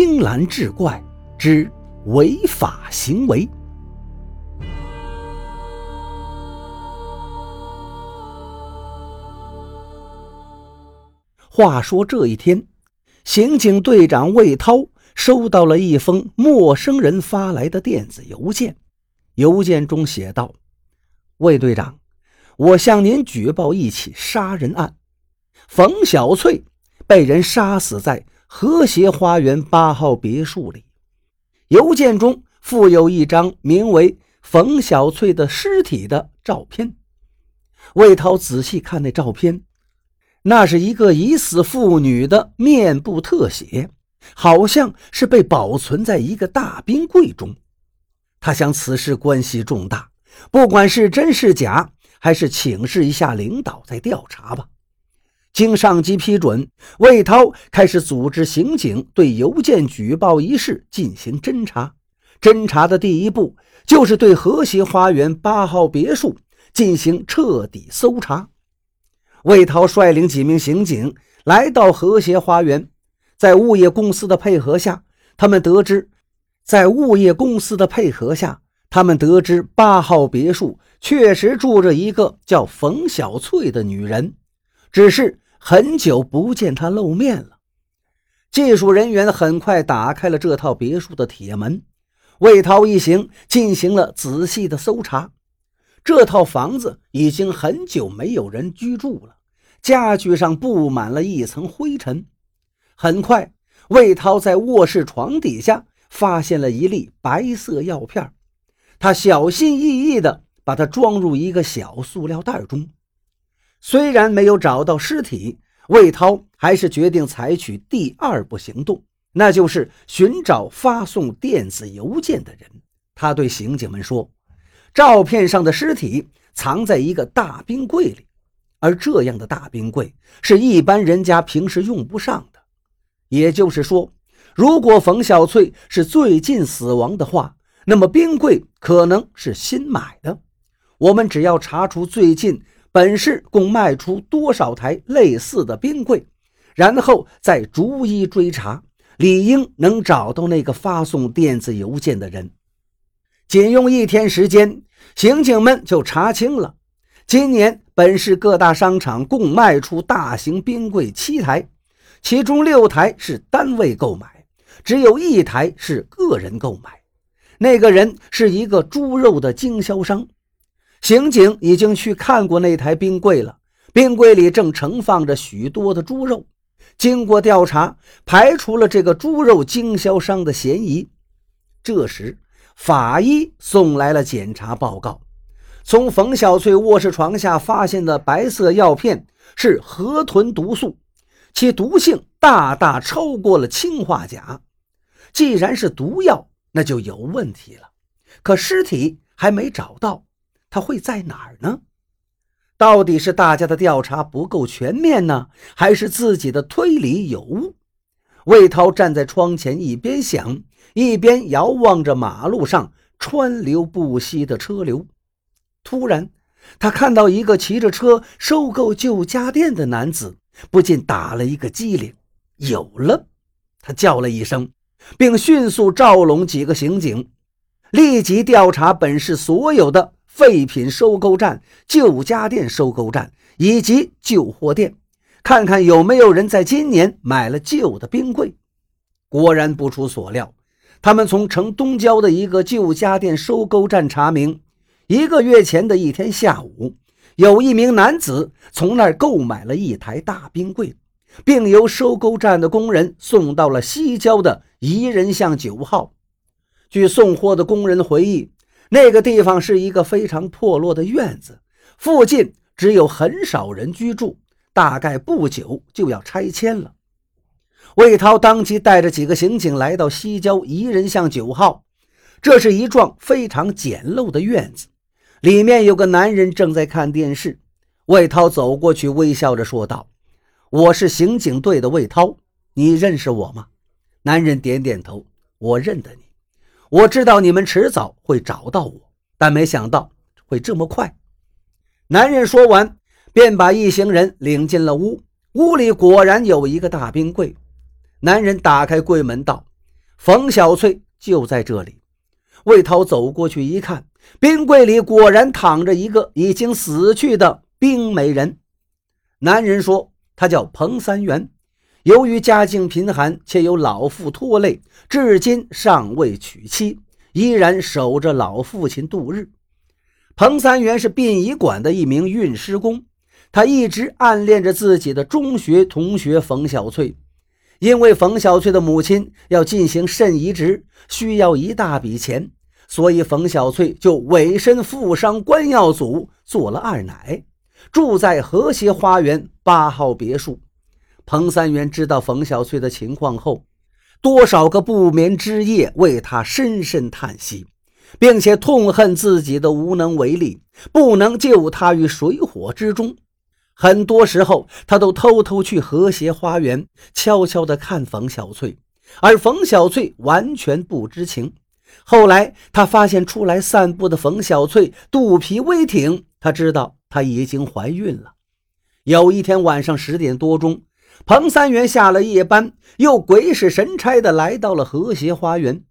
青蓝志怪之违法行为。话说这一天，刑警队长魏涛收到了一封陌生人发来的电子邮件，邮件中写道：“魏队长，我向您举报一起杀人案，冯小翠被人杀死在。”和谐花园八号别墅里，邮件中附有一张名为冯小翠的尸体的照片。魏涛仔细看那照片，那是一个已死妇女的面部特写，好像是被保存在一个大冰柜中。他想此事关系重大，不管是真是假，还是请示一下领导再调查吧。经上级批准，魏涛开始组织刑警对邮件举报一事进行侦查。侦查的第一步就是对和谐花园八号别墅进行彻底搜查。魏涛率领几名刑警来到和谐花园，在物业公司的配合下，他们得知，在物业公司的配合下，他们得知八号别墅确实住着一个叫冯小翠的女人，只是。很久不见他露面了。技术人员很快打开了这套别墅的铁门，魏涛一行进行了仔细的搜查。这套房子已经很久没有人居住了，家具上布满了一层灰尘。很快，魏涛在卧室床底下发现了一粒白色药片，他小心翼翼地把它装入一个小塑料袋中。虽然没有找到尸体，魏涛还是决定采取第二步行动，那就是寻找发送电子邮件的人。他对刑警们说：“照片上的尸体藏在一个大冰柜里，而这样的大冰柜是一般人家平时用不上的。也就是说，如果冯小翠是最近死亡的话，那么冰柜可能是新买的。我们只要查出最近。”本市共卖出多少台类似的冰柜，然后再逐一追查，理应能找到那个发送电子邮件的人。仅用一天时间，刑警们就查清了：今年本市各大商场共卖出大型冰柜七台，其中六台是单位购买，只有一台是个人购买。那个人是一个猪肉的经销商。刑警已经去看过那台冰柜了，冰柜里正盛放着许多的猪肉。经过调查，排除了这个猪肉经销商的嫌疑。这时，法医送来了检查报告：从冯小翠卧室床下发现的白色药片是河豚毒素，其毒性大大超过了氰化钾。既然是毒药，那就有问题了。可尸体还没找到。他会在哪儿呢？到底是大家的调查不够全面呢，还是自己的推理有误？魏涛站在窗前，一边想，一边遥望着马路上川流不息的车流。突然，他看到一个骑着车收购旧家电的男子，不禁打了一个激灵。有了！他叫了一声，并迅速召拢几个刑警，立即调查本市所有的。废品收购站、旧家电收购站以及旧货店，看看有没有人在今年买了旧的冰柜。果然不出所料，他们从城东郊的一个旧家电收购站查明，一个月前的一天下午，有一名男子从那儿购买了一台大冰柜，并由收购站的工人送到了西郊的宜人巷九号。据送货的工人回忆。那个地方是一个非常破落的院子，附近只有很少人居住，大概不久就要拆迁了。魏涛当即带着几个刑警来到西郊宜人巷九号，这是一幢非常简陋的院子，里面有个男人正在看电视。魏涛走过去，微笑着说道：“我是刑警队的魏涛，你认识我吗？”男人点点头：“我认得你。”我知道你们迟早会找到我，但没想到会这么快。男人说完，便把一行人领进了屋。屋里果然有一个大冰柜。男人打开柜门道：“冯小翠就在这里。魏涛走过去一看，冰柜里果然躺着一个已经死去的冰美人。男人说他叫彭三元，由于家境贫寒，且有老父拖累，至今尚未娶妻，依然守着老父亲度日。彭三元是殡仪馆的一名运尸工，他一直暗恋着自己的中学同学冯小翠。因为冯小翠的母亲要进行肾移植，需要一大笔钱，所以冯小翠就委身富商关耀祖做了二奶，住在和谐花园八号别墅。彭三元知道冯小翠的情况后，多少个不眠之夜为她深深叹息。并且痛恨自己的无能为力，不能救她于水火之中。很多时候，他都偷偷去和谐花园，悄悄地看冯小翠，而冯小翠完全不知情。后来，他发现出来散步的冯小翠肚皮微挺，他知道她已经怀孕了。有一天晚上十点多钟，彭三元下了夜班，又鬼使神差地来到了和谐花园。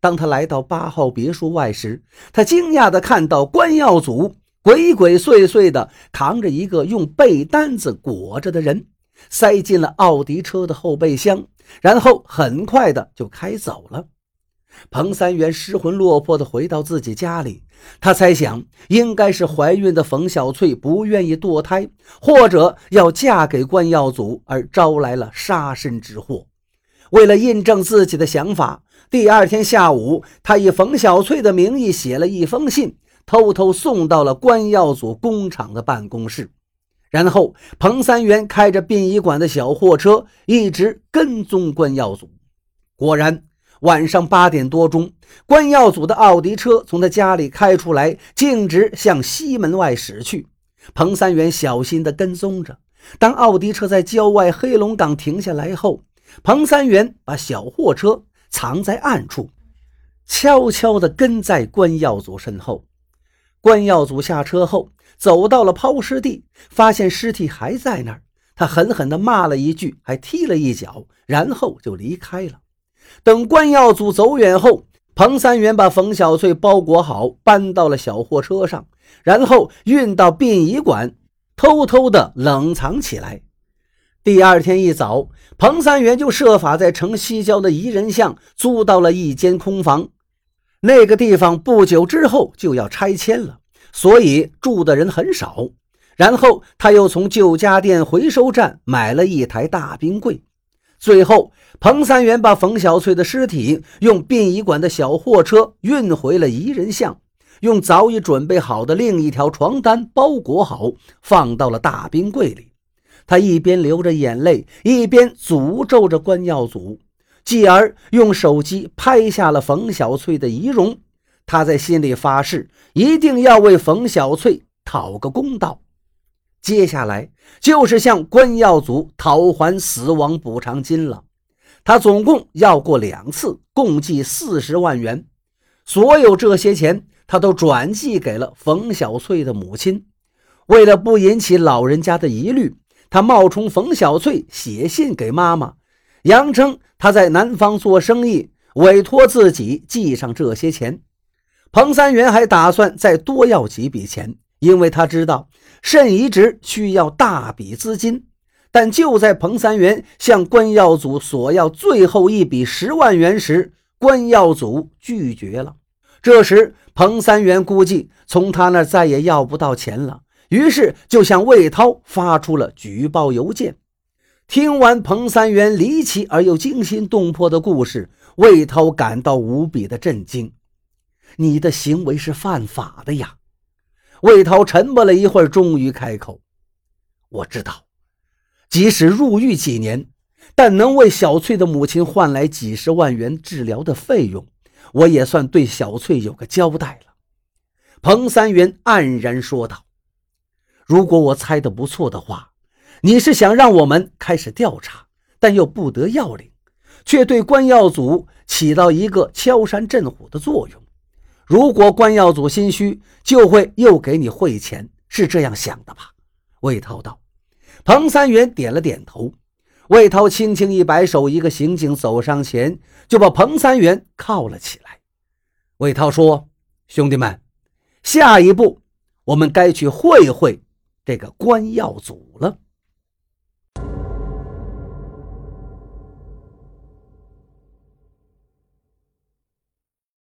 当他来到八号别墅外时，他惊讶地看到关耀祖鬼鬼祟祟地扛着一个用被单子裹着的人，塞进了奥迪车的后备箱，然后很快的就开走了。彭三元失魂落魄地回到自己家里，他猜想应该是怀孕的冯小翠不愿意堕胎，或者要嫁给关耀祖而招来了杀身之祸。为了印证自己的想法。第二天下午，他以冯小翠的名义写了一封信，偷偷送到了关耀祖工厂的办公室。然后，彭三元开着殡仪馆的小货车，一直跟踪关耀祖。果然，晚上八点多钟，关耀祖的奥迪车从他家里开出来，径直向西门外驶去。彭三元小心地跟踪着。当奥迪车在郊外黑龙岗停下来后，彭三元把小货车。藏在暗处，悄悄地跟在关耀祖身后。关耀祖下车后，走到了抛尸地，发现尸体还在那儿。他狠狠地骂了一句，还踢了一脚，然后就离开了。等关耀祖走远后，彭三元把冯小翠包裹好，搬到了小货车上，然后运到殡仪馆，偷偷地冷藏起来。第二天一早，彭三元就设法在城西郊的宜人巷租到了一间空房。那个地方不久之后就要拆迁了，所以住的人很少。然后他又从旧家电回收站买了一台大冰柜。最后，彭三元把冯小翠的尸体用殡仪馆的小货车运回了宜人巷，用早已准备好的另一条床单包裹好，放到了大冰柜里。他一边流着眼泪，一边诅咒着关耀祖，继而用手机拍下了冯小翠的遗容。他在心里发誓，一定要为冯小翠讨个公道。接下来就是向关耀祖讨还死亡补偿金了。他总共要过两次，共计四十万元。所有这些钱，他都转寄给了冯小翠的母亲。为了不引起老人家的疑虑。他冒充冯小翠写信给妈妈，扬称他在南方做生意，委托自己寄上这些钱。彭三元还打算再多要几笔钱，因为他知道肾移植需要大笔资金。但就在彭三元向关耀祖索要最后一笔十万元时，关耀祖拒绝了。这时，彭三元估计从他那再也要不到钱了。于是就向魏涛发出了举报邮件。听完彭三元离奇而又惊心动魄的故事，魏涛感到无比的震惊。你的行为是犯法的呀！魏涛沉默了一会儿，终于开口：“我知道，即使入狱几年，但能为小翠的母亲换来几十万元治疗的费用，我也算对小翠有个交代了。”彭三元黯然说道。如果我猜的不错的话，你是想让我们开始调查，但又不得要领，却对关耀祖起到一个敲山震虎的作用。如果关耀祖心虚，就会又给你汇钱，是这样想的吧？魏涛道。彭三元点了点头。魏涛轻轻一摆手，一个刑警走上前，就把彭三元铐了起来。魏涛说：“兄弟们，下一步我们该去会会这个关耀祖。”